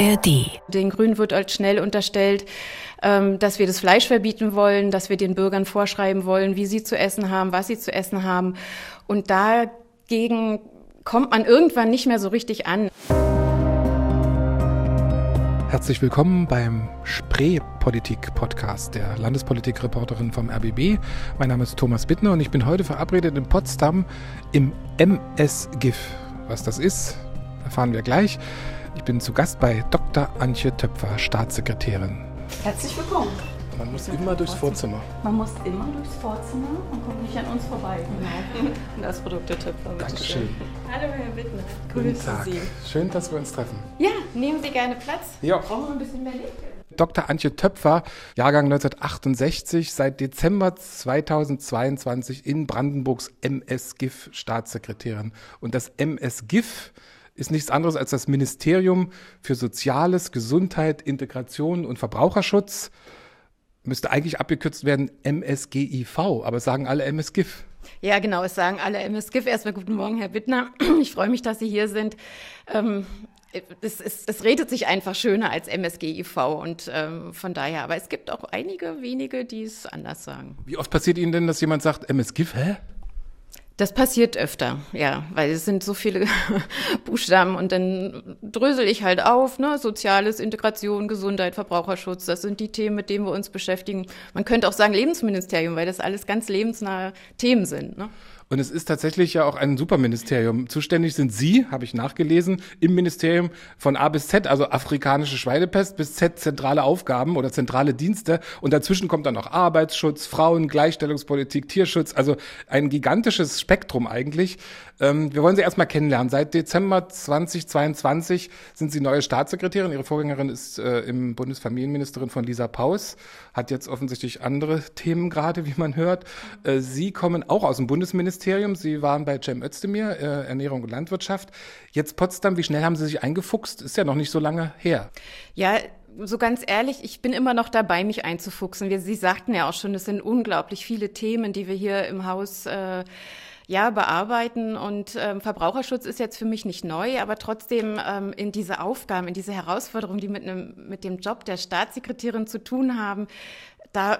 ARD. Den Grünen wird als schnell unterstellt, ähm, dass wir das Fleisch verbieten wollen, dass wir den Bürgern vorschreiben wollen, wie sie zu essen haben, was sie zu essen haben. Und dagegen kommt man irgendwann nicht mehr so richtig an. Herzlich willkommen beim Spree-Politik-Podcast der Landespolitik-Reporterin vom RBB. Mein Name ist Thomas Bittner und ich bin heute verabredet in Potsdam im MS-GIF. Was das ist, erfahren wir gleich. Ich bin zu Gast bei Dr. Antje Töpfer, Staatssekretärin. Herzlich willkommen. Man muss immer durchs Vorzimmer. Man muss immer durchs Vorzimmer und kommt nicht an uns vorbei. Genau. Und das Produkt der Töpfer. Dankeschön. Hallo Herr Wittner. Guten Grüße Tag. Sie. Schön, dass wir uns treffen. Ja, nehmen Sie gerne Platz. Ja. Brauchen wir ein bisschen mehr Licht? Dr. Antje Töpfer, Jahrgang 1968, seit Dezember 2022 in Brandenburgs MS-GIF Staatssekretärin. Und das MS-GIF ist nichts anderes als das Ministerium für Soziales, Gesundheit, Integration und Verbraucherschutz. Müsste eigentlich abgekürzt werden MSGIV, aber sagen alle MSGIF. Ja, genau, es sagen alle MSGIF. Erstmal guten Morgen, Herr Wittner. Ich freue mich, dass Sie hier sind. Ähm, es, es, es redet sich einfach schöner als MSGIV und ähm, von daher, aber es gibt auch einige wenige, die es anders sagen. Wie oft passiert Ihnen denn, dass jemand sagt MSGIF? Hä? Das passiert öfter, ja, weil es sind so viele Buchstaben und dann drösel ich halt auf, ne, Soziales, Integration, Gesundheit, Verbraucherschutz, das sind die Themen, mit denen wir uns beschäftigen. Man könnte auch sagen Lebensministerium, weil das alles ganz lebensnahe Themen sind, ne? Und es ist tatsächlich ja auch ein Superministerium. Zuständig sind Sie, habe ich nachgelesen, im Ministerium von A bis Z, also afrikanische Schweinepest bis Z zentrale Aufgaben oder zentrale Dienste. Und dazwischen kommt dann noch Arbeitsschutz, Frauen, Gleichstellungspolitik, Tierschutz, also ein gigantisches Spektrum eigentlich. Ähm, wir wollen Sie erstmal kennenlernen. Seit Dezember 2022 sind Sie neue Staatssekretärin. Ihre Vorgängerin ist äh, im Bundesfamilienministerin von Lisa Paus, hat jetzt offensichtlich andere Themen gerade, wie man hört. Äh, Sie kommen auch aus dem Bundesministerium. Sie waren bei Cem Özdemir, äh, Ernährung und Landwirtschaft. Jetzt Potsdam, wie schnell haben Sie sich eingefuchst? Ist ja noch nicht so lange her. Ja, so ganz ehrlich, ich bin immer noch dabei, mich einzufuchsen. Wir, Sie sagten ja auch schon, es sind unglaublich viele Themen, die wir hier im Haus äh, ja, bearbeiten. Und ähm, Verbraucherschutz ist jetzt für mich nicht neu, aber trotzdem ähm, in diese Aufgaben, in diese Herausforderungen, die mit, einem, mit dem Job der Staatssekretärin zu tun haben, da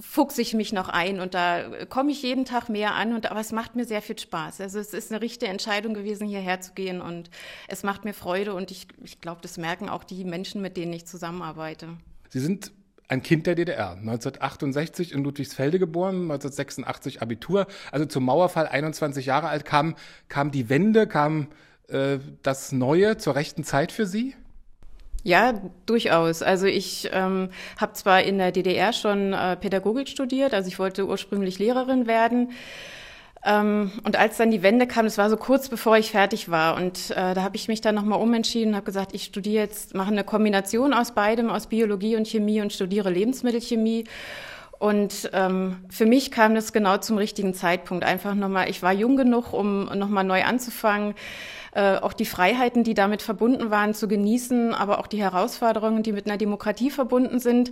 fuchse ich mich noch ein und da komme ich jeden Tag mehr an und aber es macht mir sehr viel Spaß. Also es ist eine richtige Entscheidung gewesen, hierher zu gehen und es macht mir Freude und ich, ich glaube, das merken auch die Menschen, mit denen ich zusammenarbeite. Sie sind ein Kind der DDR, 1968 in Ludwigsfelde geboren, 1986 Abitur, also zum Mauerfall 21 Jahre alt, kam, kam die Wende, kam äh, das Neue zur rechten Zeit für Sie? Ja, durchaus. Also ich ähm, habe zwar in der DDR schon äh, Pädagogik studiert, also ich wollte ursprünglich Lehrerin werden. Ähm, und als dann die Wende kam, das war so kurz bevor ich fertig war. Und äh, da habe ich mich dann nochmal umentschieden und habe gesagt, ich studiere jetzt, mache eine Kombination aus beidem, aus Biologie und Chemie und studiere Lebensmittelchemie. Und ähm, für mich kam das genau zum richtigen Zeitpunkt. Einfach nochmal, ich war jung genug, um nochmal neu anzufangen, äh, auch die Freiheiten, die damit verbunden waren, zu genießen, aber auch die Herausforderungen, die mit einer Demokratie verbunden sind,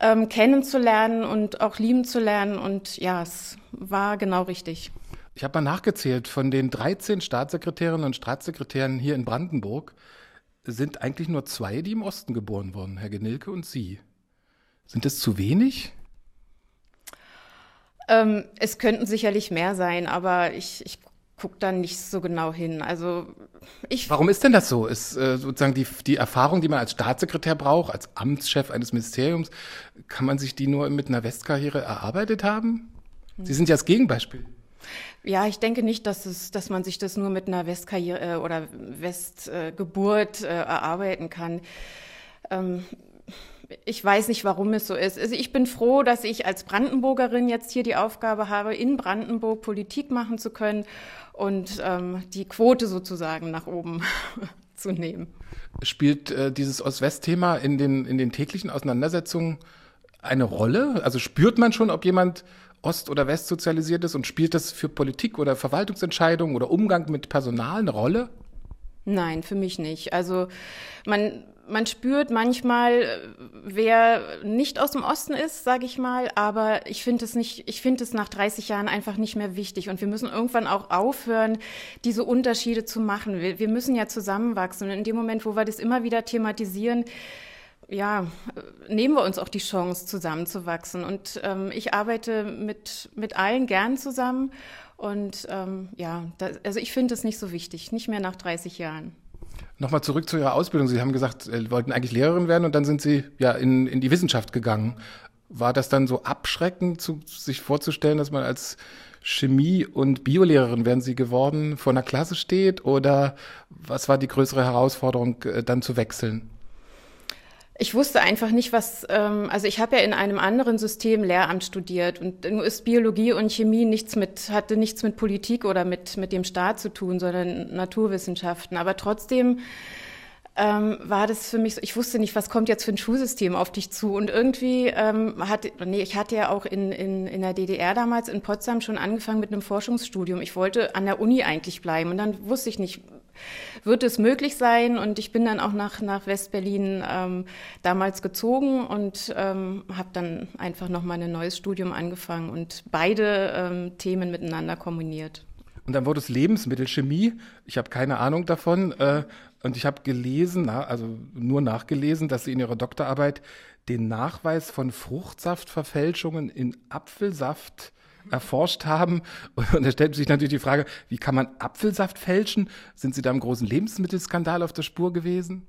ähm, kennenzulernen und auch lieben zu lernen. Und ja, es war genau richtig. Ich habe mal nachgezählt, von den 13 Staatssekretärinnen und Staatssekretären hier in Brandenburg sind eigentlich nur zwei, die im Osten geboren wurden, Herr Genilke und Sie. Sind das zu wenig? Ähm, es könnten sicherlich mehr sein, aber ich, ich gucke da nicht so genau hin. Also ich. Warum ist denn das so? Ist äh, sozusagen die, die Erfahrung, die man als Staatssekretär braucht, als Amtschef eines Ministeriums, kann man sich die nur mit einer Westkarriere erarbeitet haben? Sie sind ja das Gegenbeispiel. Ja, ich denke nicht, dass, es, dass man sich das nur mit einer Westkarriere äh, oder Westgeburt äh, erarbeiten kann. Ähm, ich weiß nicht, warum es so ist. Also ich bin froh, dass ich als Brandenburgerin jetzt hier die Aufgabe habe, in Brandenburg Politik machen zu können und ähm, die Quote sozusagen nach oben zu nehmen. Spielt äh, dieses Ost-West-Thema in den, in den täglichen Auseinandersetzungen eine Rolle? Also spürt man schon, ob jemand Ost- oder West sozialisiert ist und spielt das für Politik oder Verwaltungsentscheidungen oder Umgang mit Personal eine Rolle? Nein, für mich nicht. Also man man spürt manchmal, wer nicht aus dem Osten ist, sage ich mal, aber ich finde es nicht, ich finde es nach 30 Jahren einfach nicht mehr wichtig und wir müssen irgendwann auch aufhören, diese Unterschiede zu machen. Wir, wir müssen ja zusammenwachsen und in dem Moment, wo wir das immer wieder thematisieren, ja, nehmen wir uns auch die Chance, zusammenzuwachsen. Und ähm, ich arbeite mit, mit allen gern zusammen. Und ähm, ja, das, also ich finde es nicht so wichtig, nicht mehr nach 30 Jahren. Nochmal zurück zu Ihrer Ausbildung. Sie haben gesagt, Sie wollten eigentlich Lehrerin werden und dann sind Sie ja in, in die Wissenschaft gegangen. War das dann so abschreckend, zu, sich vorzustellen, dass man als Chemie- und Biolehrerin werden Sie geworden, vor einer Klasse steht? Oder was war die größere Herausforderung, äh, dann zu wechseln? Ich wusste einfach nicht, was, ähm, also ich habe ja in einem anderen System Lehramt studiert und nur ist Biologie und Chemie nichts mit, hatte nichts mit Politik oder mit, mit dem Staat zu tun, sondern Naturwissenschaften. Aber trotzdem ähm, war das für mich so, ich wusste nicht, was kommt jetzt für ein Schulsystem auf dich zu. Und irgendwie ähm, hatte, nee, ich hatte ja auch in, in, in der DDR damals in Potsdam schon angefangen mit einem Forschungsstudium. Ich wollte an der Uni eigentlich bleiben und dann wusste ich nicht, wird es möglich sein. Und ich bin dann auch nach, nach Westberlin ähm, damals gezogen und ähm, habe dann einfach nochmal ein neues Studium angefangen und beide ähm, Themen miteinander kombiniert. Und dann wurde es Lebensmittelchemie. Ich habe keine Ahnung davon. Äh, und ich habe gelesen, also nur nachgelesen, dass Sie in Ihrer Doktorarbeit den Nachweis von Fruchtsaftverfälschungen in Apfelsaft erforscht haben. Und da stellt sich natürlich die Frage, wie kann man Apfelsaft fälschen? Sind Sie da im großen Lebensmittelskandal auf der Spur gewesen?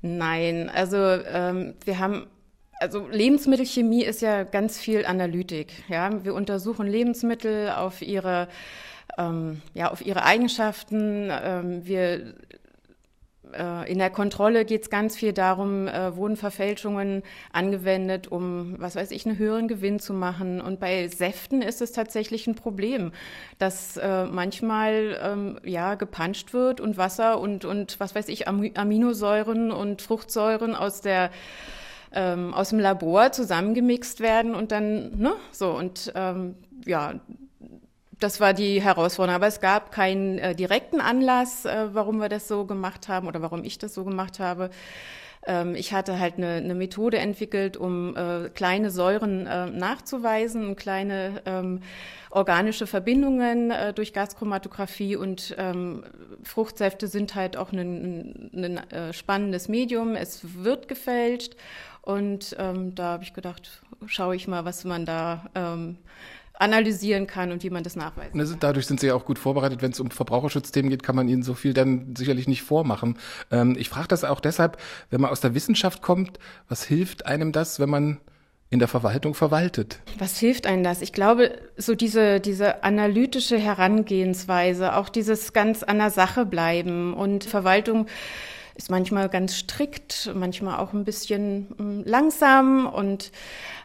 Nein, also ähm, wir haben also Lebensmittelchemie ist ja ganz viel Analytik. Ja, wir untersuchen Lebensmittel auf ihre ähm, ja auf ihre Eigenschaften. Ähm, wir in der Kontrolle geht es ganz viel darum, äh, wurden Verfälschungen angewendet, um, was weiß ich, einen höheren Gewinn zu machen. Und bei Säften ist es tatsächlich ein Problem, dass äh, manchmal ähm, ja gepanscht wird und Wasser und, und was weiß ich, Aminosäuren und Fruchtsäuren aus der ähm, aus dem Labor zusammengemixt werden und dann, ne, so und ähm, ja, das war die Herausforderung. Aber es gab keinen äh, direkten Anlass, äh, warum wir das so gemacht haben oder warum ich das so gemacht habe. Ähm, ich hatte halt eine, eine Methode entwickelt, um äh, kleine Säuren äh, nachzuweisen kleine ähm, organische Verbindungen äh, durch Gaschromatographie und ähm, Fruchtsäfte sind halt auch ein, ein, ein äh, spannendes Medium. Es wird gefälscht und ähm, da habe ich gedacht, schaue ich mal, was man da ähm, analysieren kann und wie man das nachweisen kann. Dadurch sind Sie ja auch gut vorbereitet. Wenn es um Verbraucherschutzthemen geht, kann man Ihnen so viel dann sicherlich nicht vormachen. Ähm, ich frage das auch deshalb, wenn man aus der Wissenschaft kommt, was hilft einem das, wenn man in der Verwaltung verwaltet. Was hilft einem das? Ich glaube, so diese, diese analytische Herangehensweise, auch dieses ganz an der Sache bleiben und Verwaltung ist manchmal ganz strikt, manchmal auch ein bisschen hm, langsam und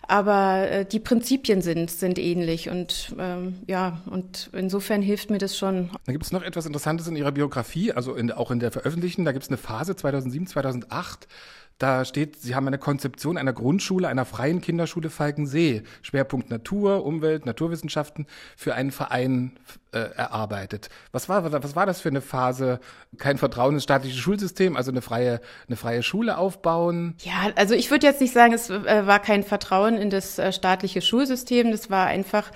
aber äh, die Prinzipien sind, sind ähnlich und ähm, ja, und insofern hilft mir das schon. Da gibt es noch etwas Interessantes in Ihrer Biografie, also in, auch in der Veröffentlichten. Da gibt es eine Phase 2007, 2008. Da steht, Sie haben eine Konzeption einer Grundschule, einer freien Kinderschule Falkensee, Schwerpunkt Natur, Umwelt, Naturwissenschaften für einen Verein äh, erarbeitet. Was war, was war das für eine Phase? Kein Vertrauen ins staatliche Schulsystem, also eine freie, eine freie Schule aufbauen? Ja, also ich würde jetzt nicht sagen, es äh, war kein Vertrauen in das äh, staatliche Schulsystem. Das war einfach,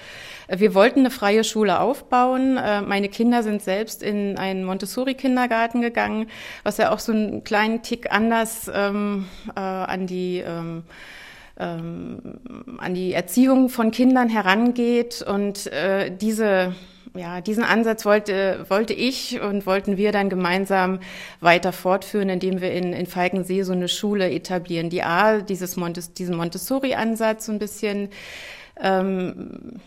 äh, wir wollten eine freie Schule aufbauen. Meine Kinder sind selbst in einen Montessori-Kindergarten gegangen, was ja auch so einen kleinen Tick anders ähm, äh, an die ähm, ähm, an die Erziehung von Kindern herangeht. Und äh, diese ja, diesen Ansatz wollte, wollte ich und wollten wir dann gemeinsam weiter fortführen, indem wir in, in Falkensee so eine Schule etablieren, die A, dieses Montes, diesen Montessori-Ansatz so ein bisschen ähm,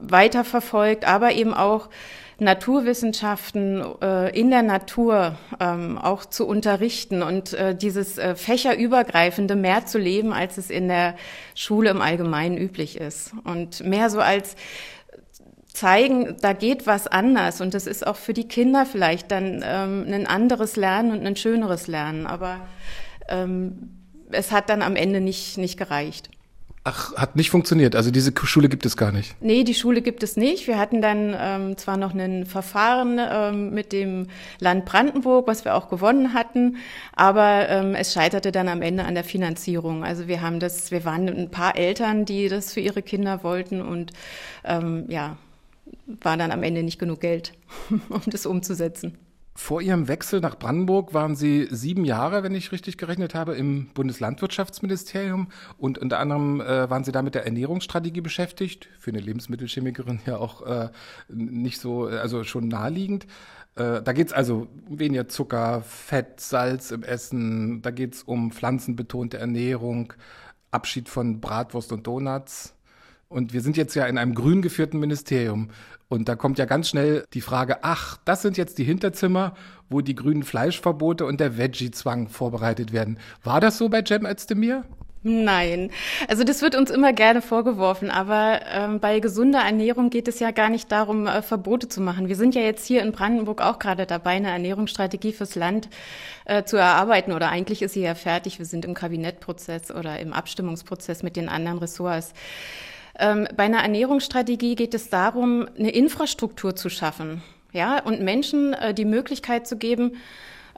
weiterverfolgt, aber eben auch Naturwissenschaften äh, in der Natur ähm, auch zu unterrichten und äh, dieses äh, fächerübergreifende mehr zu leben, als es in der Schule im Allgemeinen üblich ist. Und mehr so als zeigen, da geht was anders und das ist auch für die Kinder vielleicht dann ähm, ein anderes Lernen und ein schöneres Lernen, aber ähm, es hat dann am Ende nicht, nicht gereicht. Ach, hat nicht funktioniert. Also diese Schule gibt es gar nicht. Nee, die Schule gibt es nicht. Wir hatten dann ähm, zwar noch ein Verfahren ähm, mit dem Land Brandenburg, was wir auch gewonnen hatten, aber ähm, es scheiterte dann am Ende an der Finanzierung. Also wir haben das, wir waren ein paar Eltern, die das für ihre Kinder wollten und ähm, ja, war dann am Ende nicht genug Geld, um das umzusetzen. Vor Ihrem Wechsel nach Brandenburg waren Sie sieben Jahre, wenn ich richtig gerechnet habe, im Bundeslandwirtschaftsministerium und unter anderem äh, waren Sie da mit der Ernährungsstrategie beschäftigt. Für eine Lebensmittelchemikerin ja auch äh, nicht so, also schon naheliegend. Äh, da geht es also um weniger Zucker, Fett, Salz im Essen. Da geht es um pflanzenbetonte Ernährung, Abschied von Bratwurst und Donuts. Und wir sind jetzt ja in einem grün geführten Ministerium. Und da kommt ja ganz schnell die Frage, ach, das sind jetzt die Hinterzimmer, wo die grünen Fleischverbote und der Veggie-Zwang vorbereitet werden. War das so bei Cem Özdemir? Nein, also das wird uns immer gerne vorgeworfen, aber ähm, bei gesunder Ernährung geht es ja gar nicht darum, äh, Verbote zu machen. Wir sind ja jetzt hier in Brandenburg auch gerade dabei, eine Ernährungsstrategie fürs Land äh, zu erarbeiten oder eigentlich ist sie ja fertig. Wir sind im Kabinettprozess oder im Abstimmungsprozess mit den anderen Ressorts. Ähm, bei einer Ernährungsstrategie geht es darum, eine Infrastruktur zu schaffen, ja, und Menschen äh, die Möglichkeit zu geben,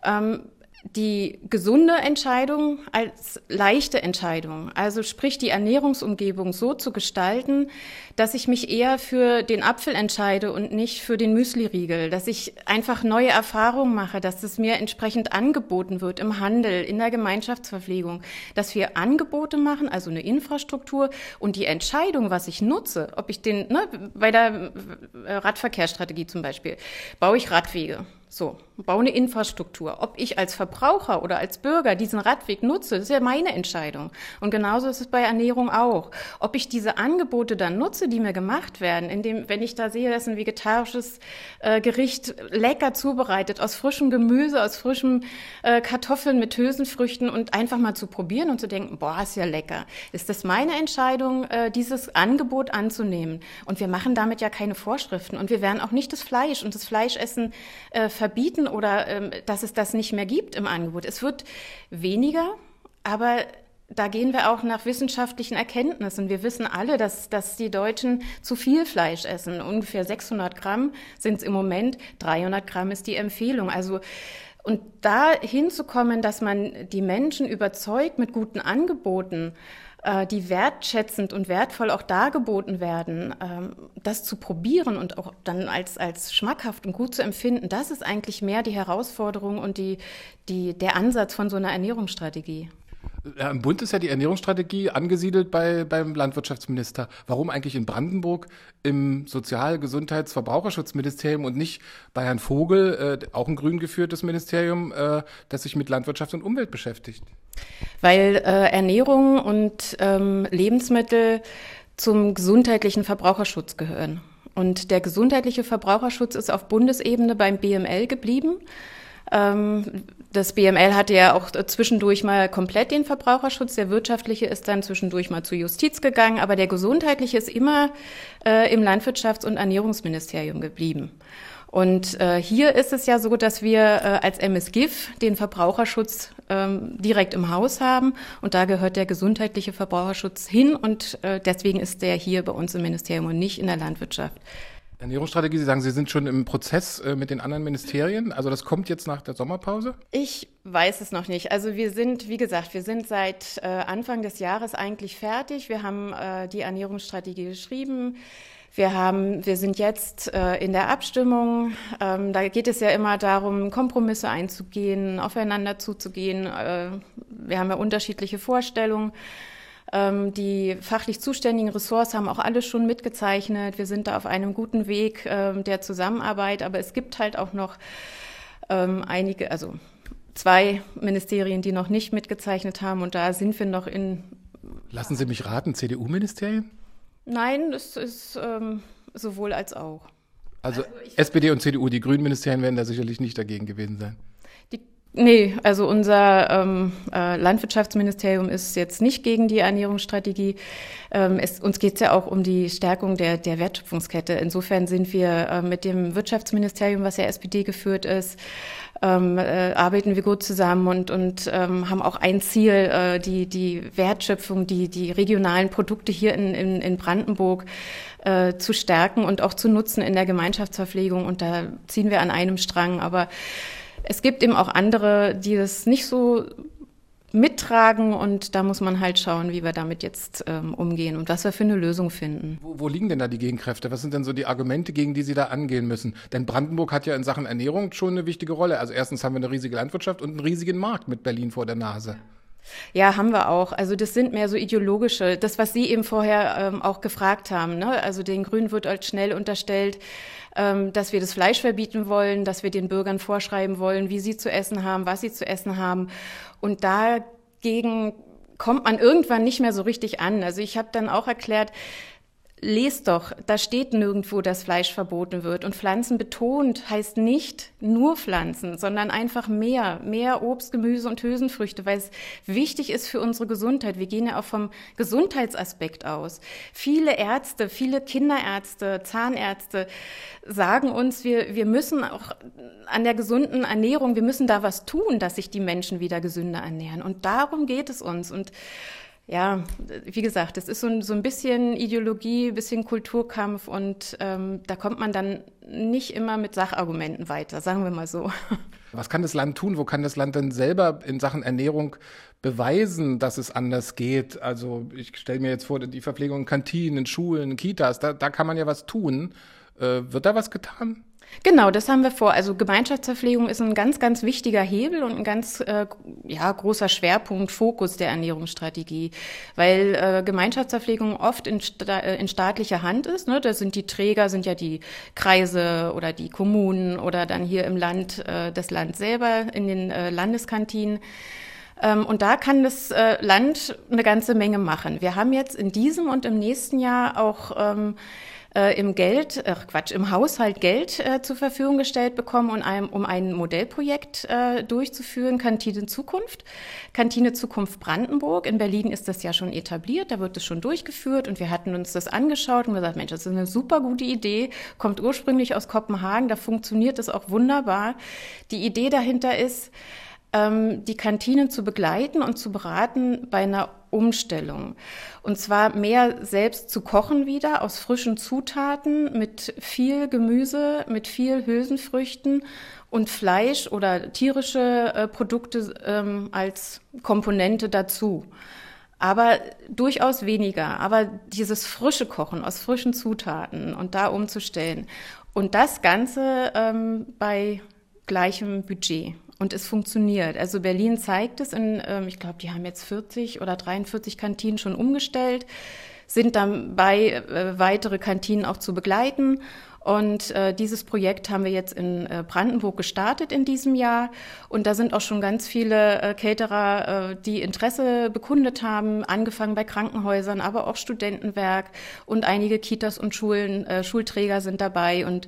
ähm, die gesunde Entscheidung als leichte Entscheidung, also sprich die Ernährungsumgebung so zu gestalten, dass ich mich eher für den Apfel entscheide und nicht für den Müsliriegel, dass ich einfach neue Erfahrungen mache, dass es mir entsprechend angeboten wird im Handel, in der Gemeinschaftsverpflegung, dass wir Angebote machen, also eine Infrastruktur und die Entscheidung, was ich nutze, ob ich den, ne, bei der Radverkehrsstrategie zum Beispiel, baue ich Radwege so, baue eine Infrastruktur. Ob ich als Verbraucher oder als Bürger diesen Radweg nutze, das ist ja meine Entscheidung. Und genauso ist es bei Ernährung auch. Ob ich diese Angebote dann nutze, die mir gemacht werden, indem, wenn ich da sehe, dass ein vegetarisches äh, Gericht lecker zubereitet, aus frischem Gemüse, aus frischem äh, Kartoffeln mit Hülsenfrüchten und einfach mal zu probieren und zu denken, boah, ist ja lecker. Ist das meine Entscheidung, äh, dieses Angebot anzunehmen? Und wir machen damit ja keine Vorschriften und wir werden auch nicht das Fleisch und das Fleischessen äh, verbieten oder ähm, dass es das nicht mehr gibt im Angebot. Es wird weniger, aber da gehen wir auch nach wissenschaftlichen Erkenntnissen. Wir wissen alle, dass, dass die Deutschen zu viel Fleisch essen. Ungefähr 600 Gramm sind es im Moment, 300 Gramm ist die Empfehlung. Also und da hinzukommen, dass man die Menschen überzeugt mit guten Angeboten, äh, die wertschätzend und wertvoll auch dargeboten werden, ähm, das zu probieren und auch dann als, als schmackhaft und gut zu empfinden, das ist eigentlich mehr die Herausforderung und die, die, der Ansatz von so einer Ernährungsstrategie. Ja, Im Bund ist ja die Ernährungsstrategie angesiedelt bei, beim Landwirtschaftsminister. Warum eigentlich in Brandenburg im Sozial-, Gesundheits-, Verbraucherschutzministerium und nicht bei Herrn Vogel, äh, auch ein grün geführtes Ministerium, äh, das sich mit Landwirtschaft und Umwelt beschäftigt? Weil äh, Ernährung und ähm, Lebensmittel zum gesundheitlichen Verbraucherschutz gehören. Und der gesundheitliche Verbraucherschutz ist auf Bundesebene beim BML geblieben. Ähm, das BML hatte ja auch zwischendurch mal komplett den Verbraucherschutz. Der wirtschaftliche ist dann zwischendurch mal zur Justiz gegangen, aber der gesundheitliche ist immer äh, im Landwirtschafts- und Ernährungsministerium geblieben. Und äh, hier ist es ja so, dass wir äh, als MSGIF den Verbraucherschutz ähm, direkt im Haus haben und da gehört der gesundheitliche Verbraucherschutz hin und äh, deswegen ist der hier bei uns im Ministerium und nicht in der Landwirtschaft. Ernährungsstrategie, Sie sagen, Sie sind schon im Prozess äh, mit den anderen Ministerien. Also das kommt jetzt nach der Sommerpause? Ich weiß es noch nicht. Also wir sind, wie gesagt, wir sind seit äh, Anfang des Jahres eigentlich fertig. Wir haben äh, die Ernährungsstrategie geschrieben. Wir haben, wir sind jetzt äh, in der Abstimmung. Ähm, da geht es ja immer darum, Kompromisse einzugehen, aufeinander zuzugehen. Äh, wir haben ja unterschiedliche Vorstellungen. Ähm, die fachlich zuständigen Ressorts haben auch alles schon mitgezeichnet. Wir sind da auf einem guten Weg ähm, der Zusammenarbeit, aber es gibt halt auch noch ähm, einige, also zwei Ministerien, die noch nicht mitgezeichnet haben und da sind wir noch in. Lassen Sie mich raten, CDU-Ministerien? Nein, das ist ähm, sowohl als auch. Also, also SPD und CDU, die Grünen Ministerien werden da sicherlich nicht dagegen gewesen sein. Nee, also unser ähm, äh, Landwirtschaftsministerium ist jetzt nicht gegen die Ernährungsstrategie. Ähm, es, uns geht es ja auch um die Stärkung der, der Wertschöpfungskette. Insofern sind wir äh, mit dem Wirtschaftsministerium, was ja SPD geführt ist, ähm, äh, arbeiten wir gut zusammen und, und ähm, haben auch ein Ziel, äh, die, die Wertschöpfung, die, die regionalen Produkte hier in, in, in Brandenburg äh, zu stärken und auch zu nutzen in der Gemeinschaftsverpflegung. Und da ziehen wir an einem Strang. Aber es gibt eben auch andere, die das nicht so mittragen und da muss man halt schauen, wie wir damit jetzt ähm, umgehen und was wir für eine Lösung finden. Wo, wo, liegen denn da die Gegenkräfte? Was sind denn so die Argumente, gegen die Sie da angehen müssen? Denn Brandenburg hat ja in Sachen Ernährung schon eine wichtige Rolle. Also erstens haben wir eine riesige Landwirtschaft und einen riesigen Markt mit Berlin vor der Nase. Ja, haben wir auch. Also das sind mehr so ideologische, das, was Sie eben vorher ähm, auch gefragt haben. Ne? Also den Grünen wird halt schnell unterstellt, ähm, dass wir das Fleisch verbieten wollen, dass wir den Bürgern vorschreiben wollen, wie sie zu essen haben, was sie zu essen haben. Und dagegen kommt man irgendwann nicht mehr so richtig an. Also ich habe dann auch erklärt, lest doch, da steht nirgendwo, dass Fleisch verboten wird. Und Pflanzen betont heißt nicht nur Pflanzen, sondern einfach mehr, mehr Obst, Gemüse und Hülsenfrüchte, weil es wichtig ist für unsere Gesundheit. Wir gehen ja auch vom Gesundheitsaspekt aus. Viele Ärzte, viele Kinderärzte, Zahnärzte sagen uns, wir, wir müssen auch an der gesunden Ernährung, wir müssen da was tun, dass sich die Menschen wieder gesünder ernähren. Und darum geht es uns. Und ja, wie gesagt, es ist so ein, so ein bisschen Ideologie, ein bisschen Kulturkampf und ähm, da kommt man dann nicht immer mit Sachargumenten weiter, sagen wir mal so. Was kann das Land tun? Wo kann das Land denn selber in Sachen Ernährung beweisen, dass es anders geht? Also ich stelle mir jetzt vor, die Verpflegung in Kantinen, Schulen, Kitas, da, da kann man ja was tun. Äh, wird da was getan? Genau, das haben wir vor. Also Gemeinschaftsverpflegung ist ein ganz, ganz wichtiger Hebel und ein ganz äh, ja, großer Schwerpunkt, Fokus der Ernährungsstrategie, weil äh, Gemeinschaftsverpflegung oft in, sta äh, in staatlicher Hand ist. Ne? Da sind die Träger, sind ja die Kreise oder die Kommunen oder dann hier im Land äh, das Land selber in den äh, Landeskantinen. Ähm, und da kann das äh, Land eine ganze Menge machen. Wir haben jetzt in diesem und im nächsten Jahr auch ähm, äh, im Geld, äh, Quatsch, im Haushalt Geld äh, zur Verfügung gestellt bekommen, um ein, um ein Modellprojekt äh, durchzuführen, Kantine Zukunft. Kantine Zukunft Brandenburg. In Berlin ist das ja schon etabliert, da wird es schon durchgeführt und wir hatten uns das angeschaut und gesagt, Mensch, das ist eine super gute Idee, kommt ursprünglich aus Kopenhagen, da funktioniert es auch wunderbar. Die Idee dahinter ist, ähm, die Kantinen zu begleiten und zu beraten bei einer Umstellung. Und zwar mehr selbst zu kochen wieder aus frischen Zutaten mit viel Gemüse, mit viel Hülsenfrüchten und Fleisch oder tierische äh, Produkte ähm, als Komponente dazu. Aber durchaus weniger. Aber dieses frische Kochen aus frischen Zutaten und da umzustellen. Und das Ganze ähm, bei gleichem Budget. Und es funktioniert. Also Berlin zeigt es in, ähm, ich glaube, die haben jetzt 40 oder 43 Kantinen schon umgestellt, sind dabei, äh, weitere Kantinen auch zu begleiten. Und äh, dieses Projekt haben wir jetzt in äh, Brandenburg gestartet in diesem Jahr. Und da sind auch schon ganz viele äh, Caterer, äh, die Interesse bekundet haben, angefangen bei Krankenhäusern, aber auch Studentenwerk und einige Kitas und Schulen, äh, Schulträger sind dabei. Und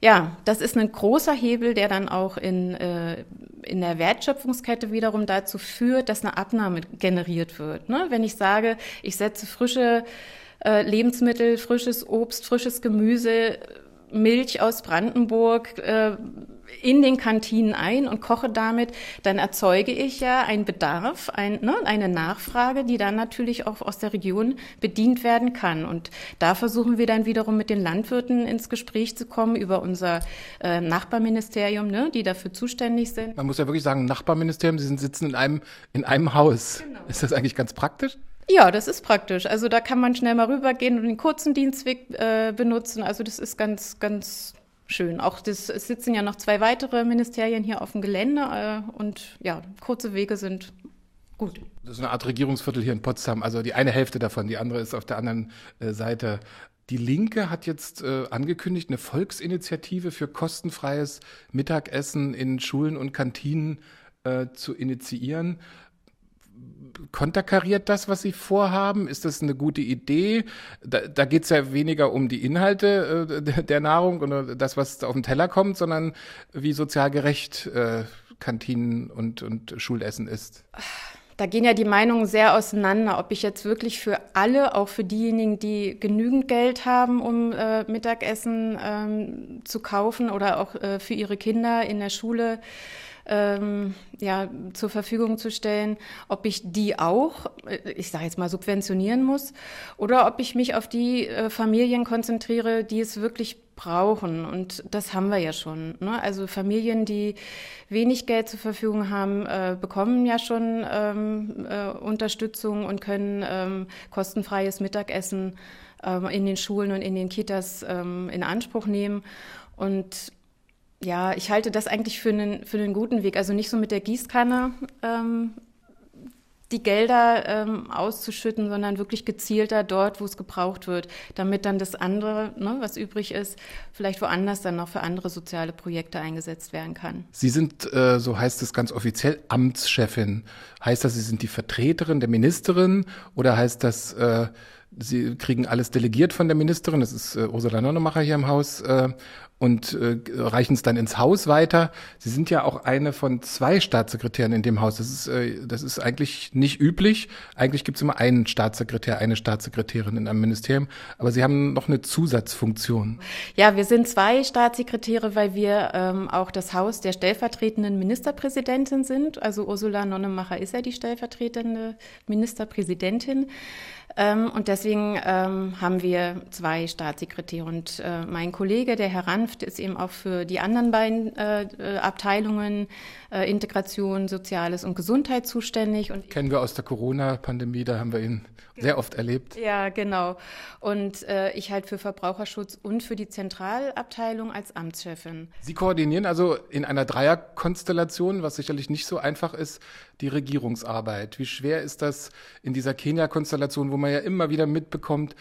ja, das ist ein großer Hebel, der dann auch in, äh, in der Wertschöpfungskette wiederum dazu führt, dass eine Abnahme generiert wird. Ne? Wenn ich sage, ich setze frische äh, Lebensmittel, frisches Obst, frisches Gemüse, Milch aus Brandenburg, äh, in den Kantinen ein und koche damit, dann erzeuge ich ja einen Bedarf, ein, ne, eine Nachfrage, die dann natürlich auch aus der Region bedient werden kann. Und da versuchen wir dann wiederum mit den Landwirten ins Gespräch zu kommen über unser äh, Nachbarministerium, ne, die dafür zuständig sind. Man muss ja wirklich sagen, Nachbarministerium, Sie sind sitzen in einem, in einem Haus. Genau. Ist das eigentlich ganz praktisch? Ja, das ist praktisch. Also da kann man schnell mal rübergehen und den kurzen Dienstweg äh, benutzen. Also das ist ganz, ganz schön. Auch das, es sitzen ja noch zwei weitere Ministerien hier auf dem Gelände äh, und ja, kurze Wege sind gut. Das ist eine Art Regierungsviertel hier in Potsdam. Also die eine Hälfte davon, die andere ist auf der anderen äh, Seite. Die Linke hat jetzt äh, angekündigt, eine Volksinitiative für kostenfreies Mittagessen in Schulen und Kantinen äh, zu initiieren konterkariert das, was Sie vorhaben? Ist das eine gute Idee? Da, da geht es ja weniger um die Inhalte äh, der Nahrung und das, was auf den Teller kommt, sondern wie sozial gerecht äh, Kantinen und, und Schulessen ist? Da gehen ja die Meinungen sehr auseinander, ob ich jetzt wirklich für alle, auch für diejenigen, die genügend Geld haben, um äh, Mittagessen ähm, zu kaufen oder auch äh, für ihre Kinder in der Schule ähm, ja, zur Verfügung zu stellen, ob ich die auch, äh, ich sage jetzt mal, subventionieren muss oder ob ich mich auf die äh, Familien konzentriere, die es wirklich brauchen. Und das haben wir ja schon. Ne? Also Familien, die wenig Geld zur Verfügung haben, äh, bekommen ja schon ähm, äh, Unterstützung und können ähm, kostenfreies Mittagessen ähm, in den Schulen und in den Kitas ähm, in Anspruch nehmen. Und ja, ich halte das eigentlich für einen, für einen guten Weg. Also nicht so mit der Gießkanne ähm, die Gelder ähm, auszuschütten, sondern wirklich gezielter dort, wo es gebraucht wird, damit dann das andere, ne, was übrig ist, vielleicht woanders dann noch für andere soziale Projekte eingesetzt werden kann. Sie sind, äh, so heißt es ganz offiziell, Amtschefin. Heißt das, Sie sind die Vertreterin der Ministerin oder heißt das, äh, Sie kriegen alles delegiert von der Ministerin, das ist äh, Ursula Nonnemacher hier im Haus, äh, und äh, reichen es dann ins Haus weiter. Sie sind ja auch eine von zwei Staatssekretären in dem Haus. Das ist, äh, das ist eigentlich nicht üblich. Eigentlich gibt es immer einen Staatssekretär, eine Staatssekretärin in einem Ministerium. Aber Sie haben noch eine Zusatzfunktion. Ja, wir sind zwei Staatssekretäre, weil wir ähm, auch das Haus der stellvertretenden Ministerpräsidentin sind. Also Ursula Nonnemacher ist ja die stellvertretende Ministerpräsidentin. Ähm, und deswegen ähm, haben wir zwei Staatssekretäre. Und äh, mein Kollege, der Herr Ranft, ist eben auch für die anderen beiden äh, äh Abteilungen äh, Integration, Soziales und Gesundheit zuständig. Und Kennen wir aus der Corona-Pandemie, da haben wir ihn sehr oft erlebt. Ja, genau. Und äh, ich halt für Verbraucherschutz und für die Zentralabteilung als Amtschefin. Sie koordinieren also in einer Dreierkonstellation, was sicherlich nicht so einfach ist, die Regierungsarbeit. Wie schwer ist das in dieser Kenia-Konstellation, wo man ja immer wieder mitbekommt,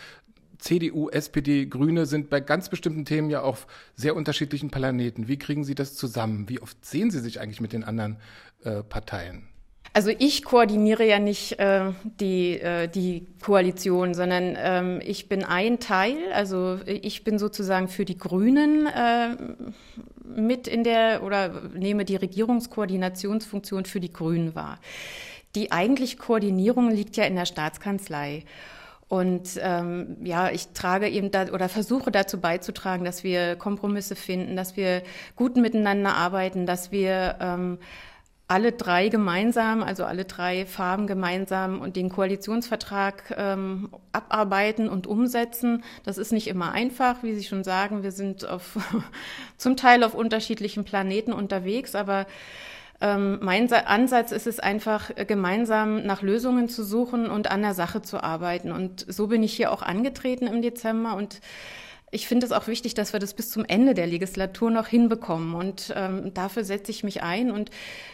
CDU, SPD, Grüne sind bei ganz bestimmten Themen ja auf sehr unterschiedlichen Planeten. Wie kriegen Sie das zusammen? Wie oft sehen Sie sich eigentlich mit den anderen äh, Parteien? Also ich koordiniere ja nicht äh, die, äh, die Koalition, sondern ähm, ich bin ein Teil, also ich bin sozusagen für die Grünen äh, mit in der oder nehme die Regierungskoordinationsfunktion für die Grünen wahr. Die eigentliche Koordinierung liegt ja in der Staatskanzlei. Und ähm, ja, ich trage eben da oder versuche dazu beizutragen, dass wir Kompromisse finden, dass wir gut miteinander arbeiten, dass wir ähm, alle drei gemeinsam, also alle drei Farben gemeinsam und den Koalitionsvertrag ähm, abarbeiten und umsetzen. Das ist nicht immer einfach, wie Sie schon sagen. Wir sind auf, zum Teil auf unterschiedlichen Planeten unterwegs, aber ähm, mein Ansatz ist es einfach, gemeinsam nach Lösungen zu suchen und an der Sache zu arbeiten. Und so bin ich hier auch angetreten im Dezember und ich finde es auch wichtig, dass wir das bis zum Ende der Legislatur noch hinbekommen. Und ähm, dafür setze ich mich ein. Und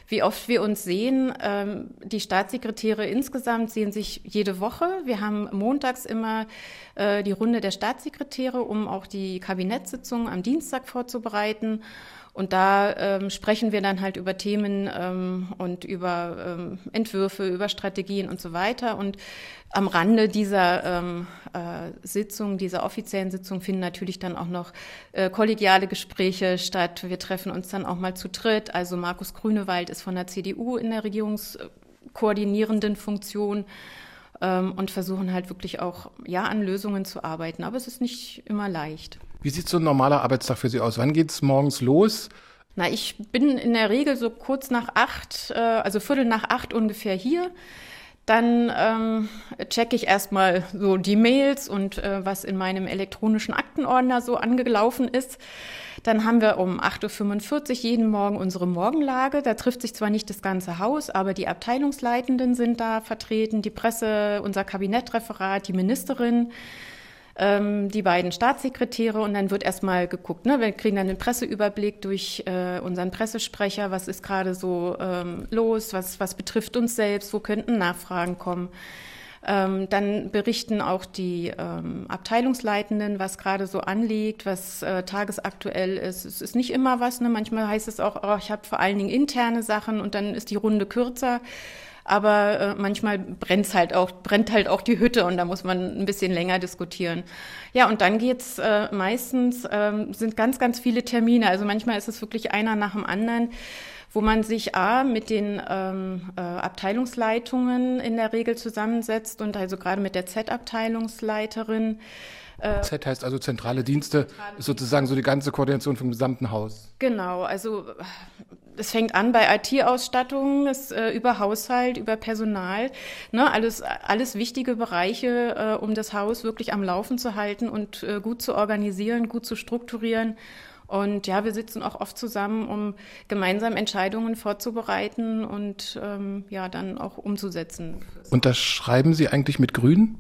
wie oft wir uns sehen, ähm, die Staatssekretäre insgesamt sehen sich jede Woche. Wir haben montags immer äh, die Runde der Staatssekretäre, um auch die Kabinettssitzung am Dienstag vorzubereiten. Und da ähm, sprechen wir dann halt über Themen ähm, und über ähm, Entwürfe, über Strategien und so weiter. Und am Rande dieser ähm, äh, Sitzung, dieser offiziellen Sitzung, finden natürlich dann auch noch äh, kollegiale Gespräche statt. Wir treffen uns dann auch mal zu dritt. Also Markus Grünewald ist von der CDU in der regierungskoordinierenden Funktion ähm, und versuchen halt wirklich auch ja an Lösungen zu arbeiten. Aber es ist nicht immer leicht. Wie sieht so ein normaler Arbeitstag für Sie aus? Wann geht es morgens los? Na, ich bin in der Regel so kurz nach acht, äh, also Viertel nach acht ungefähr hier. Dann ähm, checke ich erstmal so die Mails und äh, was in meinem elektronischen Aktenordner so angelaufen ist. Dann haben wir um 8.45 Uhr jeden Morgen unsere Morgenlage. Da trifft sich zwar nicht das ganze Haus, aber die Abteilungsleitenden sind da vertreten, die Presse, unser Kabinettreferat, die Ministerin ähm, die beiden Staatssekretäre und dann wird erstmal geguckt. Ne? Wir kriegen dann einen Presseüberblick durch äh, unseren Pressesprecher, was ist gerade so ähm, los, was, was betrifft uns selbst, wo könnten Nachfragen kommen. Ähm, dann berichten auch die ähm, Abteilungsleitenden, was gerade so anliegt, was äh, tagesaktuell ist. Es ist nicht immer was. Ne? Manchmal heißt es auch, oh, ich habe vor allen Dingen interne Sachen und dann ist die Runde kürzer aber äh, manchmal brennt's halt auch, brennt halt auch die Hütte und da muss man ein bisschen länger diskutieren. Ja, und dann geht's äh, meistens, ähm, sind ganz, ganz viele Termine. Also manchmal ist es wirklich einer nach dem anderen wo man sich A mit den ähm, äh, Abteilungsleitungen in der Regel zusammensetzt und also gerade mit der Z-Abteilungsleiterin. Äh, Z heißt also zentrale Dienste, ist sozusagen so die ganze Koordination vom gesamten Haus. Genau, also es fängt an bei IT-Ausstattung, äh, über Haushalt, über Personal, ne, alles, alles wichtige Bereiche, äh, um das Haus wirklich am Laufen zu halten und äh, gut zu organisieren, gut zu strukturieren. Und ja, wir sitzen auch oft zusammen, um gemeinsam Entscheidungen vorzubereiten und ähm, ja, dann auch umzusetzen. Unterschreiben Sie eigentlich mit Grün?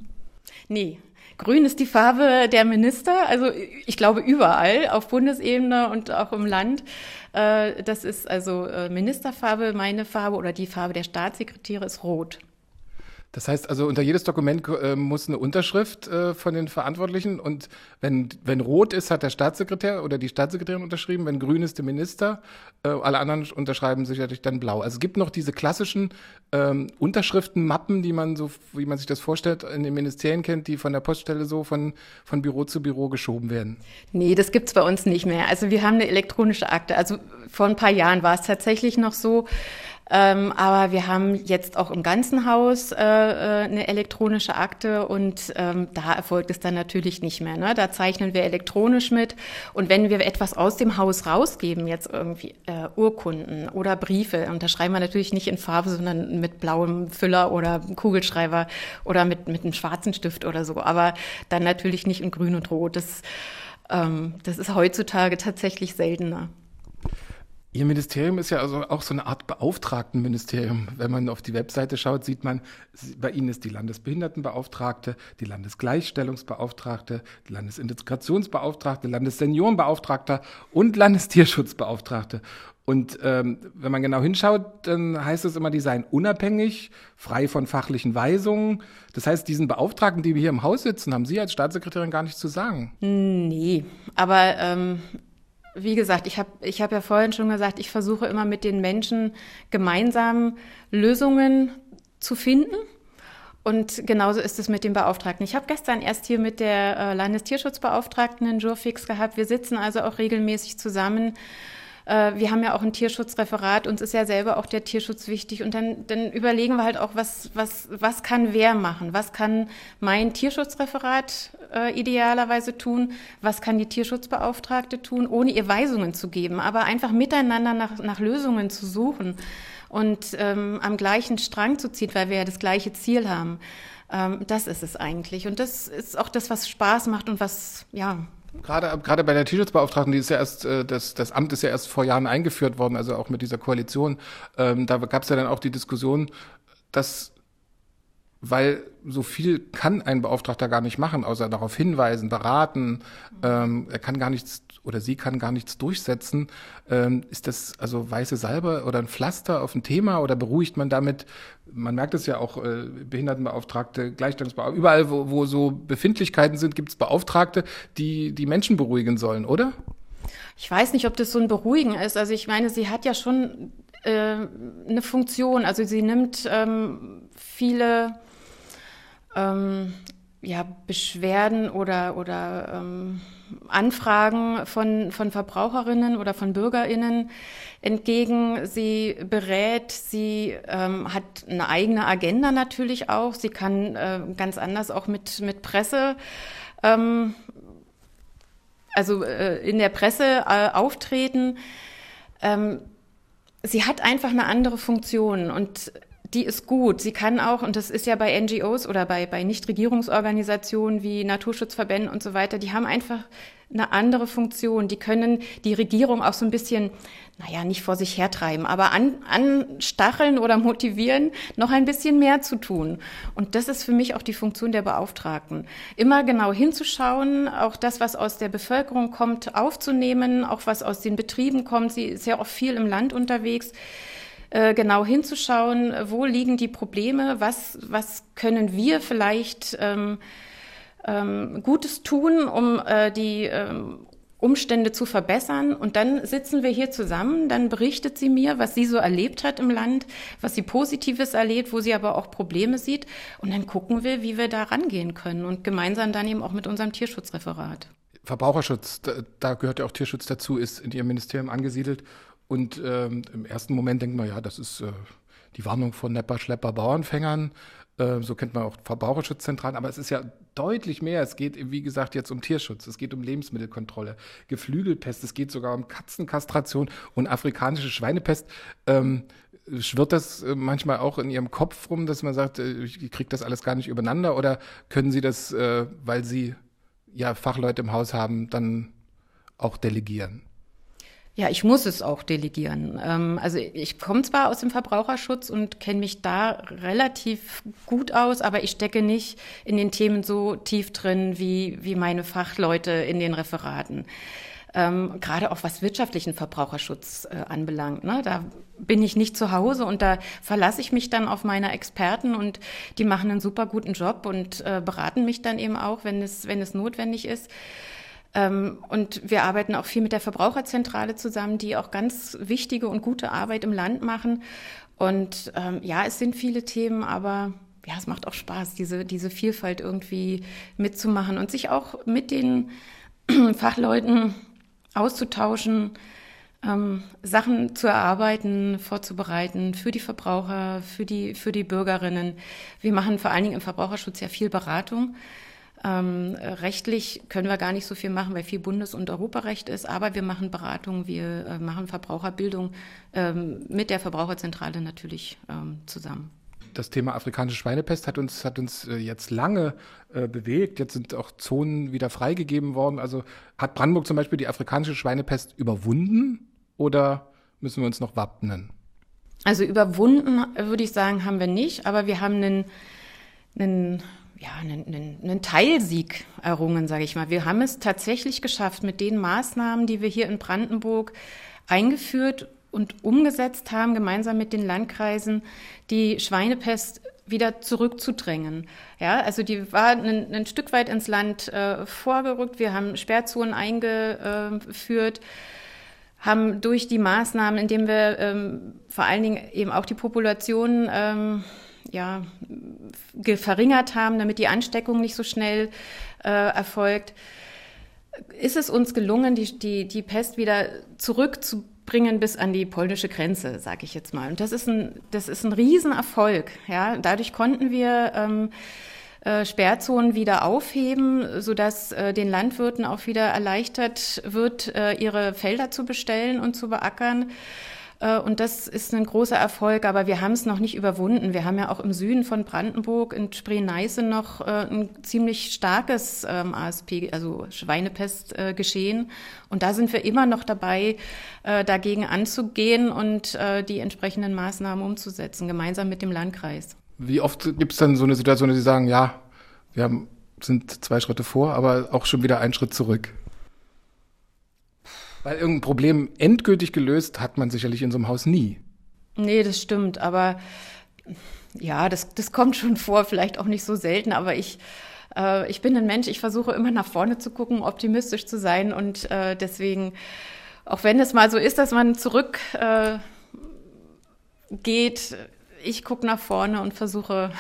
Nee, Grün ist die Farbe der Minister, also ich glaube überall auf Bundesebene und auch im Land. Äh, das ist also äh, Ministerfarbe, meine Farbe oder die Farbe der Staatssekretäre ist rot. Das heißt also, unter jedes Dokument äh, muss eine Unterschrift äh, von den Verantwortlichen und wenn, wenn rot ist, hat der Staatssekretär oder die Staatssekretärin unterschrieben, wenn grün ist der Minister, äh, alle anderen unterschreiben sicherlich dann blau. Also es gibt noch diese klassischen ähm, Unterschriftenmappen, die man so, wie man sich das vorstellt, in den Ministerien kennt, die von der Poststelle so von, von Büro zu Büro geschoben werden. Nee, das gibt's bei uns nicht mehr. Also wir haben eine elektronische Akte. Also vor ein paar Jahren war es tatsächlich noch so, ähm, aber wir haben jetzt auch im ganzen Haus äh, äh, eine elektronische Akte und ähm, da erfolgt es dann natürlich nicht mehr. Ne? Da zeichnen wir elektronisch mit und wenn wir etwas aus dem Haus rausgeben, jetzt irgendwie äh, Urkunden oder Briefe, unterschreiben wir natürlich nicht in Farbe, sondern mit blauem Füller oder Kugelschreiber oder mit, mit einem schwarzen Stift oder so, aber dann natürlich nicht in grün und rot. Das, ähm, das ist heutzutage tatsächlich seltener. Ihr Ministerium ist ja also auch so eine Art Beauftragtenministerium. Wenn man auf die Webseite schaut, sieht man, bei Ihnen ist die Landesbehindertenbeauftragte, die Landesgleichstellungsbeauftragte, die Landesintegrationsbeauftragte, Landesseniorenbeauftragter und Landestierschutzbeauftragte. Und ähm, wenn man genau hinschaut, dann heißt es immer, die seien unabhängig, frei von fachlichen Weisungen. Das heißt, diesen Beauftragten, die wir hier im Haus sitzen, haben Sie als Staatssekretärin gar nichts zu sagen. Nee, aber ähm, wie gesagt, ich habe ich hab ja vorhin schon gesagt, ich versuche immer mit den Menschen gemeinsam Lösungen zu finden. Und genauso ist es mit dem Beauftragten. Ich habe gestern erst hier mit der äh, Landestierschutzbeauftragten einen Jurfix gehabt. Wir sitzen also auch regelmäßig zusammen äh, wir haben ja auch ein Tierschutzreferat, uns ist ja selber auch der Tierschutz wichtig und dann, dann überlegen wir halt auch, was, was, was kann wer machen? Was kann mein Tierschutzreferat äh, idealerweise tun? Was kann die Tierschutzbeauftragte tun, ohne ihr Weisungen zu geben, aber einfach miteinander nach, nach Lösungen zu suchen und ähm, am gleichen Strang zu ziehen, weil wir ja das gleiche Ziel haben. Ähm, das ist es eigentlich. Und das ist auch das, was Spaß macht und was, ja, Gerade, gerade bei der Tierschutzbeauftragten, die ist ja erst, äh, das, das Amt ist ja erst vor Jahren eingeführt worden, also auch mit dieser Koalition. Ähm, da gab es ja dann auch die Diskussion, dass weil so viel kann ein Beauftragter gar nicht machen, außer darauf hinweisen, beraten. Ähm, er kann gar nichts oder sie kann gar nichts durchsetzen. Ähm, ist das also weiße Salbe oder ein Pflaster auf ein Thema oder beruhigt man damit? Man merkt es ja auch, äh, Behindertenbeauftragte, Gleichstellungsbeauftragte, überall, wo, wo so Befindlichkeiten sind, gibt es Beauftragte, die die Menschen beruhigen sollen, oder? Ich weiß nicht, ob das so ein Beruhigen ist. Also ich meine, sie hat ja schon äh, eine Funktion. Also sie nimmt ähm, viele ähm, ja, Beschwerden oder, oder ähm, Anfragen von, von Verbraucherinnen oder von Bürgerinnen entgegen. Sie berät, sie ähm, hat eine eigene Agenda natürlich auch. Sie kann äh, ganz anders auch mit, mit Presse, ähm, also äh, in der Presse äh, auftreten. Ähm, sie hat einfach eine andere Funktion und die ist gut. Sie kann auch, und das ist ja bei NGOs oder bei, bei Nichtregierungsorganisationen wie Naturschutzverbänden und so weiter, die haben einfach eine andere Funktion. Die können die Regierung auch so ein bisschen, naja, nicht vor sich hertreiben, aber an, anstacheln oder motivieren, noch ein bisschen mehr zu tun. Und das ist für mich auch die Funktion der Beauftragten. Immer genau hinzuschauen, auch das, was aus der Bevölkerung kommt, aufzunehmen, auch was aus den Betrieben kommt. Sie ist ja auch viel im Land unterwegs äh, genau hinzuschauen, wo liegen die Probleme, was, was können wir vielleicht ähm, ähm, Gutes tun, um äh, die ähm, Umstände zu verbessern. Und dann sitzen wir hier zusammen, dann berichtet sie mir, was sie so erlebt hat im Land, was sie Positives erlebt, wo sie aber auch Probleme sieht. Und dann gucken wir, wie wir da rangehen können und gemeinsam dann eben auch mit unserem Tierschutzreferat. Verbraucherschutz, da, da gehört ja auch Tierschutz dazu, ist in Ihrem Ministerium angesiedelt. Und ähm, im ersten Moment denkt man, ja, das ist äh, die Warnung von Nepper, Schlepper, Bauernfängern. Äh, so kennt man auch Verbraucherschutzzentralen. Aber es ist ja deutlich mehr. Es geht, wie gesagt, jetzt um Tierschutz. Es geht um Lebensmittelkontrolle, Geflügelpest. Es geht sogar um Katzenkastration und afrikanische Schweinepest. Ähm, schwirrt das äh, manchmal auch in Ihrem Kopf rum, dass man sagt, äh, ich kriege das alles gar nicht übereinander? Oder können Sie das, äh, weil Sie ja Fachleute im Haus haben, dann auch delegieren? Ja, ich muss es auch delegieren. Ähm, also ich komme zwar aus dem Verbraucherschutz und kenne mich da relativ gut aus, aber ich stecke nicht in den Themen so tief drin wie, wie meine Fachleute in den Referaten. Ähm, gerade auch was wirtschaftlichen Verbraucherschutz äh, anbelangt. Ne? Da bin ich nicht zu Hause und da verlasse ich mich dann auf meine Experten und die machen einen super guten Job und äh, beraten mich dann eben auch, wenn es, wenn es notwendig ist. Ähm, und wir arbeiten auch viel mit der Verbraucherzentrale zusammen, die auch ganz wichtige und gute Arbeit im Land machen. Und ähm, ja, es sind viele Themen, aber ja, es macht auch Spaß, diese, diese Vielfalt irgendwie mitzumachen und sich auch mit den Fachleuten auszutauschen, ähm, Sachen zu erarbeiten, vorzubereiten für die Verbraucher, für die, für die Bürgerinnen. Wir machen vor allen Dingen im Verbraucherschutz ja viel Beratung. Ähm, rechtlich können wir gar nicht so viel machen, weil viel Bundes- und Europarecht ist, aber wir machen Beratung, wir äh, machen Verbraucherbildung ähm, mit der Verbraucherzentrale natürlich ähm, zusammen. Das Thema afrikanische Schweinepest hat uns, hat uns äh, jetzt lange äh, bewegt. Jetzt sind auch Zonen wieder freigegeben worden. Also hat Brandenburg zum Beispiel die afrikanische Schweinepest überwunden oder müssen wir uns noch wappnen? Also überwunden, würde ich sagen, haben wir nicht, aber wir haben einen, einen ja, einen, einen, einen Teilsieg errungen, sage ich mal. Wir haben es tatsächlich geschafft, mit den Maßnahmen, die wir hier in Brandenburg eingeführt und umgesetzt haben, gemeinsam mit den Landkreisen, die Schweinepest wieder zurückzudrängen. Ja, also die war ein, ein Stück weit ins Land äh, vorgerückt. Wir haben Sperrzonen eingeführt, haben durch die Maßnahmen, indem wir ähm, vor allen Dingen eben auch die Population ähm, ja, verringert haben, damit die Ansteckung nicht so schnell äh, erfolgt, ist es uns gelungen, die, die, die Pest wieder zurückzubringen bis an die polnische Grenze, sage ich jetzt mal. Und das ist ein, das ist ein Riesenerfolg. Ja? Dadurch konnten wir ähm, äh, Sperrzonen wieder aufheben, sodass äh, den Landwirten auch wieder erleichtert wird, äh, ihre Felder zu bestellen und zu beackern. Äh, und das ist ein großer Erfolg, aber wir haben es noch nicht überwunden. Wir haben ja auch im Süden von Brandenburg in Spree-Neiße noch äh, ein ziemlich starkes ähm, ASP, also Schweinepest äh, geschehen. Und da sind wir immer noch dabei, dagegen anzugehen und die entsprechenden Maßnahmen umzusetzen, gemeinsam mit dem Landkreis. Wie oft gibt es dann so eine Situation, dass Sie sagen, ja, wir haben, sind zwei Schritte vor, aber auch schon wieder einen Schritt zurück? Weil irgendein Problem endgültig gelöst hat man sicherlich in so einem Haus nie. Nee, das stimmt. Aber ja, das, das kommt schon vor, vielleicht auch nicht so selten. Aber ich, äh, ich bin ein Mensch, ich versuche immer nach vorne zu gucken, optimistisch zu sein. Und äh, deswegen, auch wenn es mal so ist, dass man zurück äh, geht, ich gucke nach vorne und versuche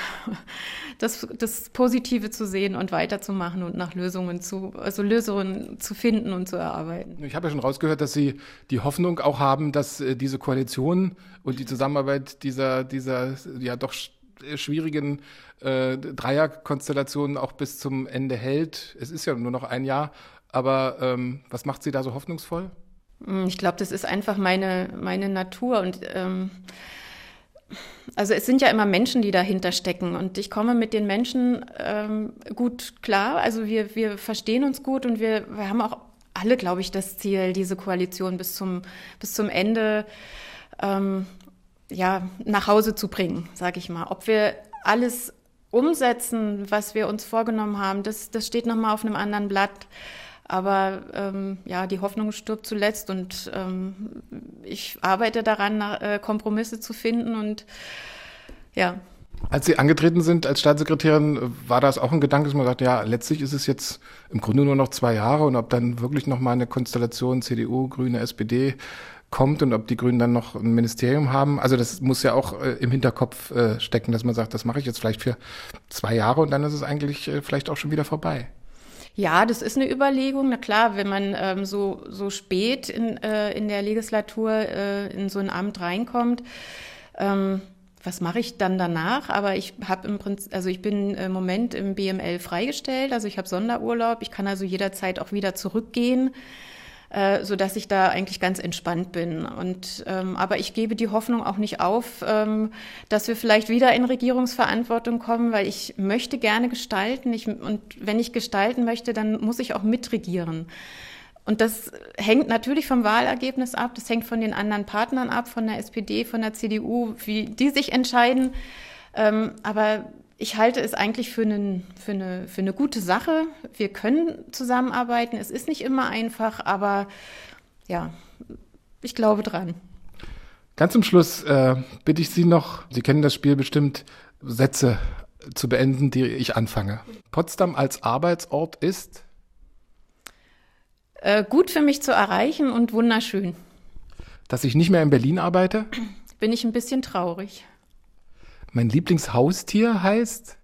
das, das Positive zu sehen und weiterzumachen und nach Lösungen zu, also Lösungen zu finden und zu erarbeiten. Ich habe ja schon rausgehört, dass Sie die Hoffnung auch haben, dass äh, diese Koalition und die Zusammenarbeit dieser, dieser ja doch schwierigen äh, Dreierkonstellation auch bis zum Ende hält. Es ist ja nur noch ein Jahr, aber ähm, was macht Sie da so hoffnungsvoll? Ich glaube, das ist einfach meine, meine Natur und ähm, also es sind ja immer Menschen, die dahinter stecken und ich komme mit den Menschen ähm, gut klar. Also wir, wir verstehen uns gut und wir, wir haben auch alle, glaube ich, das Ziel, diese Koalition bis zum, bis zum Ende ähm, ja, nach Hause zu bringen, sage ich mal. Ob wir alles umsetzen, was wir uns vorgenommen haben, das, das steht nochmal auf einem anderen Blatt. Aber ähm, ja, die Hoffnung stirbt zuletzt und ähm, ich arbeite daran, äh, Kompromisse zu finden und ja. Als Sie angetreten sind als Staatssekretärin, war das auch ein Gedanke, dass man sagt, ja, letztlich ist es jetzt im Grunde nur noch zwei Jahre und ob dann wirklich noch mal eine Konstellation CDU, Grüne, SPD kommt und ob die Grünen dann noch ein Ministerium haben. Also das muss ja auch äh, im Hinterkopf äh, stecken, dass man sagt, das mache ich jetzt vielleicht für zwei Jahre und dann ist es eigentlich äh, vielleicht auch schon wieder vorbei. Ja, das ist eine Überlegung. Na klar, wenn man ähm, so, so spät in, äh, in der Legislatur äh, in so ein Amt reinkommt, ähm, was mache ich dann danach? Aber ich habe im Prinzip, also ich bin im Moment im BML freigestellt, also ich habe Sonderurlaub, ich kann also jederzeit auch wieder zurückgehen äh, so dass ich da eigentlich ganz entspannt bin. Und ähm, aber ich gebe die Hoffnung auch nicht auf, ähm, dass wir vielleicht wieder in Regierungsverantwortung kommen, weil ich möchte gerne gestalten. Ich, und wenn ich gestalten möchte, dann muss ich auch mitregieren. Und das hängt natürlich vom Wahlergebnis ab, das hängt von den anderen Partnern ab, von der SPD, von der CDU, wie die sich entscheiden. Ähm, aber ich halte es eigentlich für, einen, für, eine, für eine gute Sache. Wir können zusammenarbeiten. Es ist nicht immer einfach, aber ja, ich glaube dran. Ganz zum Schluss äh, bitte ich Sie noch, Sie kennen das Spiel bestimmt, Sätze zu beenden, die ich anfange. Potsdam als Arbeitsort ist? Äh, gut für mich zu erreichen und wunderschön. Dass ich nicht mehr in Berlin arbeite? Bin ich ein bisschen traurig. Mein Lieblingshaustier heißt?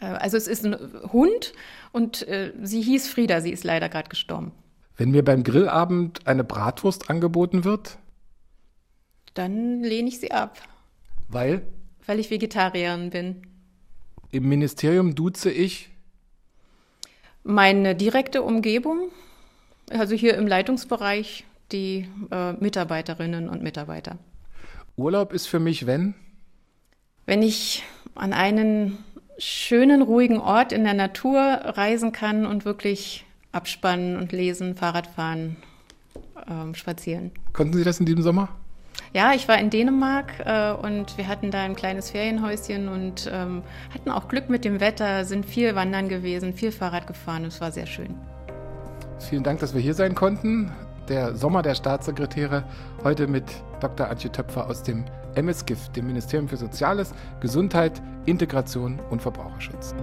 Äh, also es ist ein Hund und äh, sie hieß Frieda, sie ist leider gerade gestorben. Wenn mir beim Grillabend eine Bratwurst angeboten wird? Dann lehne ich sie ab. Weil? Weil ich Vegetarierin bin. Im Ministerium duze ich? Meine direkte Umgebung, also hier im Leitungsbereich die äh, Mitarbeiterinnen und Mitarbeiter. Urlaub ist für mich, wenn? Wenn ich an einen schönen, ruhigen Ort in der Natur reisen kann und wirklich abspannen und lesen, Fahrradfahren, ähm, spazieren. Konnten Sie das in diesem Sommer? Ja, ich war in Dänemark äh, und wir hatten da ein kleines Ferienhäuschen und ähm, hatten auch Glück mit dem Wetter, sind viel wandern gewesen, viel Fahrrad gefahren und es war sehr schön. Vielen Dank, dass wir hier sein konnten. Der Sommer der Staatssekretäre heute mit Dr. Antje Töpfer aus dem MSGIF, dem Ministerium für Soziales, Gesundheit, Integration und Verbraucherschutz.